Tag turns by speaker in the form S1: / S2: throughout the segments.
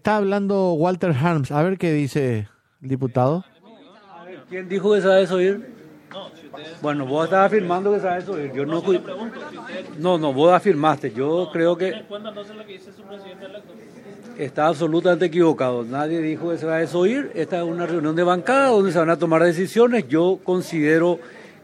S1: Está hablando Walter Harms. A ver qué dice el diputado.
S2: ¿Quién dijo que a desoír? Bueno, vos estás afirmando que a desoír. Yo no, no, no, vos afirmaste. Yo creo que está absolutamente equivocado. Nadie dijo que se va a desoír. Esta es una reunión de bancada donde se van a tomar decisiones. Yo considero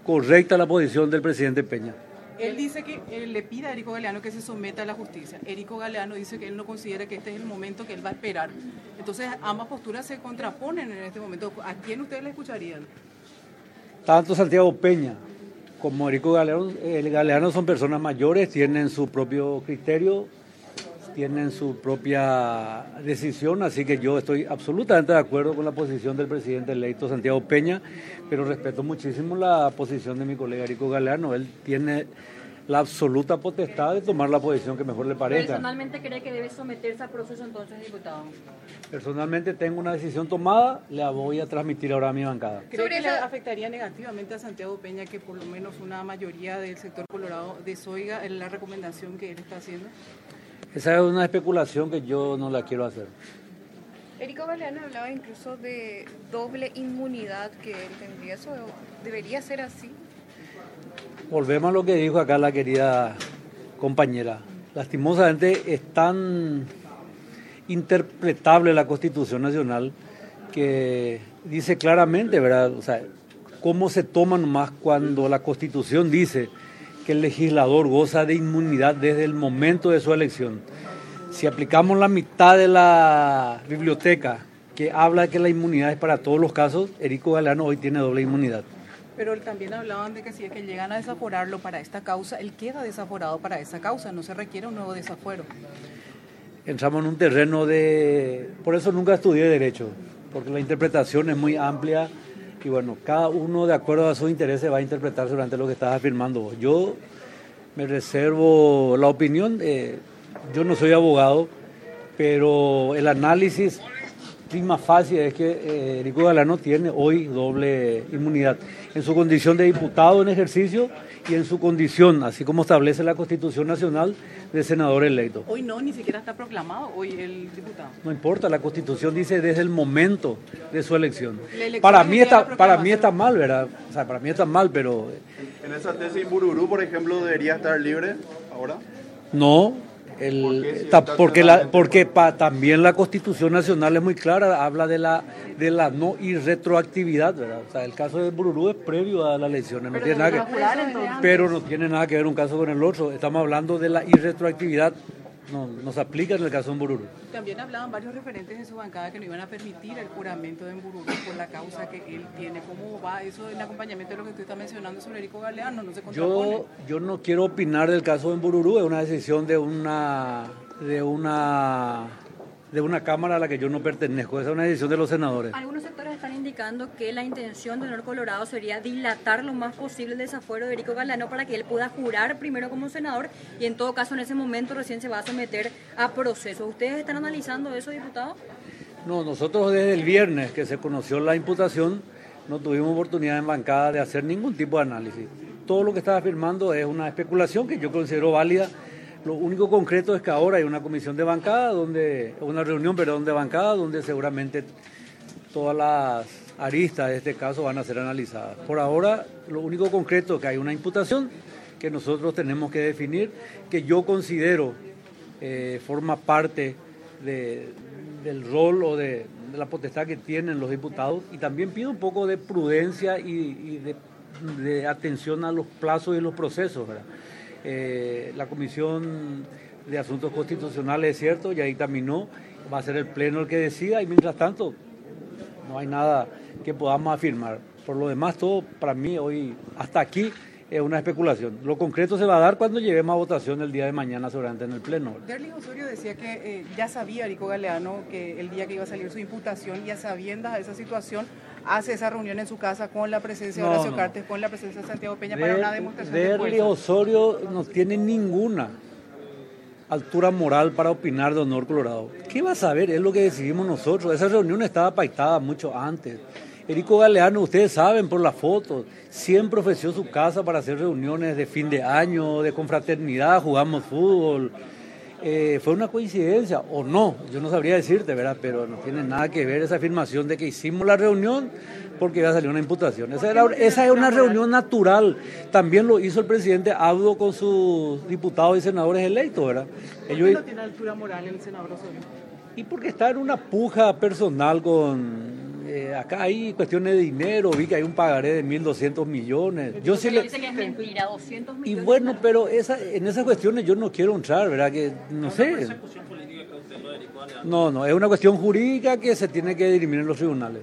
S2: correcta la posición del presidente Peña.
S3: Él dice que le pide a Erico Galeano que se someta a la justicia. Erico Galeano dice que él no considera que este es el momento que él va a esperar. Entonces, ambas posturas se contraponen en este momento. ¿A quién ustedes le escucharían?
S2: Tanto Santiago Peña como Erico Galeano, el Galeano son personas mayores, tienen su propio criterio, tienen su propia decisión, así que yo estoy absolutamente de acuerdo con la posición del presidente electo Santiago Peña, pero respeto muchísimo la posición de mi colega Erico Galeano. Él tiene la absoluta potestad de tomar la posición que mejor le parezca.
S4: ¿Personalmente cree que debe someterse a proceso entonces, diputado?
S2: Personalmente tengo una decisión tomada, la voy a transmitir ahora a mi bancada.
S3: ¿Cree que le afectaría negativamente a Santiago Peña que por lo menos una mayoría del sector colorado desoiga la recomendación que él está haciendo?
S2: Esa es una especulación que yo no la quiero hacer.
S5: Erico Galeano hablaba incluso de doble inmunidad que él tendría. ¿Eso debería ser así?
S2: Volvemos a lo que dijo acá la querida compañera. Lastimosamente es tan interpretable la Constitución Nacional que dice claramente, ¿verdad? O sea, cómo se toma más cuando la Constitución dice que el legislador goza de inmunidad desde el momento de su elección. Si aplicamos la mitad de la biblioteca que habla de que la inmunidad es para todos los casos, Erico Galeano hoy tiene doble inmunidad.
S3: Pero también hablaban de que si es que llegan a desaforarlo para esta causa, él queda desaforado para esa causa, no se requiere un nuevo desafuero.
S2: Entramos en un terreno de... Por eso nunca estudié Derecho, porque la interpretación es muy amplia y bueno, cada uno de acuerdo a sus intereses va a interpretar durante lo que estás afirmando. Yo me reservo la opinión, yo no soy abogado, pero el análisis prima fácil es que eh, Erico Galano tiene hoy doble inmunidad en su condición de diputado en ejercicio y en su condición, así como establece la Constitución Nacional, de senador electo.
S3: Hoy no, ni siquiera está proclamado hoy el diputado.
S2: No importa, la Constitución dice desde el momento de su elección. Para mí está, para mí está mal, ¿verdad? O sea, para mí está mal, pero...
S6: En esa tesis Bururú, por ejemplo, debería estar libre ahora.
S2: No, el, porque la, porque también la Constitución Nacional es muy clara, habla de la de la no irretroactividad, ¿verdad? O sea, el caso de Bururú es previo a las elecciones, no tiene nada que, pero no tiene nada que ver un caso con el otro. Estamos hablando de la irretroactividad no, nos aplica en el caso de Bururu.
S3: También hablaban varios referentes de su bancada que no iban a permitir el juramento de Bururu por la causa que él tiene. ¿Cómo va eso en acompañamiento de lo que usted está mencionando sobre Erico Galeano? ¿No se
S2: yo, yo no quiero opinar del caso de Bururu, es una decisión de una de una de una Cámara a la que yo no pertenezco. Esa es una decisión de los senadores.
S4: Algunos sectores están indicando que la intención de Honor Colorado sería dilatar lo más posible el desafuero de Erico Galano para que él pueda jurar primero como senador y en todo caso en ese momento recién se va a someter a proceso. ¿Ustedes están analizando eso, diputado?
S2: No, nosotros desde el viernes que se conoció la imputación no tuvimos oportunidad en bancada de hacer ningún tipo de análisis. Todo lo que está afirmando es una especulación que yo considero válida lo único concreto es que ahora hay una comisión de bancada, donde, una reunión, perdón, de bancada, donde seguramente todas las aristas de este caso van a ser analizadas. Por ahora, lo único concreto es que hay una imputación que nosotros tenemos que definir, que yo considero eh, forma parte del rol o de, la potestad que tienen los diputados y también pido un poco de prudencia y, de, atención a los plazos y los procesos. Eh, la Comisión de Asuntos Constitucionales, es cierto, ya dictaminó, va a ser el Pleno el que decida y mientras tanto no hay nada que podamos afirmar. Por lo demás, todo para mí hoy, hasta aquí, es una especulación. Lo concreto se va a dar cuando lleguemos a votación el día de mañana seguramente en el Pleno.
S3: Derli Osorio decía que eh, ya sabía Rico Galeano que el día que iba a salir su imputación, ya sabiendo esa situación, hace esa reunión en su casa con la presencia de Horacio Cartes, con la presencia de Santiago Peña para una demostración
S2: Derli Osorio no tiene ninguna altura moral para opinar de Honor Colorado. ¿Qué va a saber? Es lo que decidimos nosotros. Esa reunión estaba pactada mucho antes. Erico Galeano, ustedes saben por las fotos, siempre ofreció su casa para hacer reuniones de fin de año, de confraternidad, jugamos fútbol. Eh, fue una coincidencia o no, yo no sabría decirte, ¿verdad? Pero no tiene nada que ver esa afirmación de que hicimos la reunión porque iba a salir una imputación. Esa, era, esa es una reunión natural. También lo hizo el presidente Abdo con sus diputados y senadores electos, ¿verdad?
S3: Ellos, no tiene altura moral el senador Osorio?
S2: Y porque está en una puja personal con eh, acá hay cuestiones de dinero, vi que hay un pagaré de 1.200 millones.
S4: Yo sí le... dice que es mentira, 200 millones.
S2: Y bueno, pero esa, en esas cuestiones yo no quiero entrar, ¿verdad? Que no sé. No, no, es una cuestión jurídica que se tiene que dirimir en los tribunales.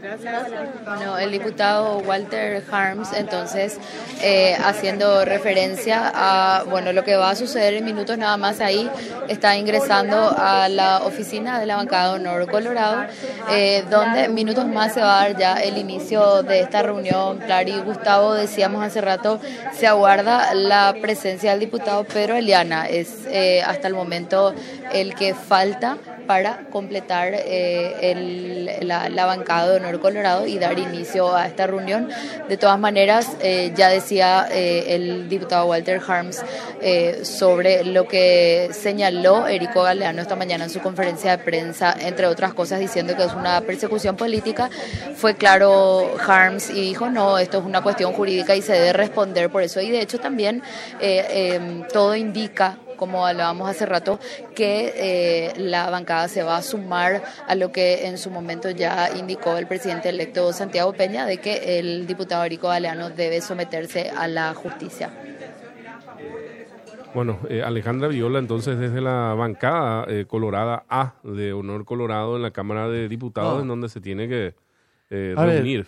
S7: Bueno, el diputado Walter Harms, entonces, eh, haciendo referencia a bueno lo que va a suceder en minutos nada más ahí, está ingresando a la oficina de la bancada de Honor Colorado, eh, donde minutos más se va a dar ya el inicio de esta reunión. Clary y Gustavo, decíamos hace rato, se aguarda la presencia del diputado Pedro Eliana, es eh, hasta el momento el que falta para completar eh, la, bancada de Honor Colorado y dar inicio a esta reunión. De todas maneras, eh, ya decía eh, el diputado Walter Harms sobre lo que señaló Erico Galeano esta mañana en su conferencia de prensa, entre otras cosas, diciendo que es una persecución política. Fue claro Harms y dijo, no, esto es una cuestión jurídica y se debe responder por eso. Y de hecho también todo indica como hablábamos hace rato, que eh, la bancada se va a sumar a lo que en su momento ya indicó el presidente electo Santiago Peña, de que el diputado Erico Galeano debe someterse a la justicia.
S8: Bueno, eh, Alejandra Viola, entonces desde la bancada eh, colorada A de Honor Colorado en la Cámara de Diputados, en donde se tiene que reunir.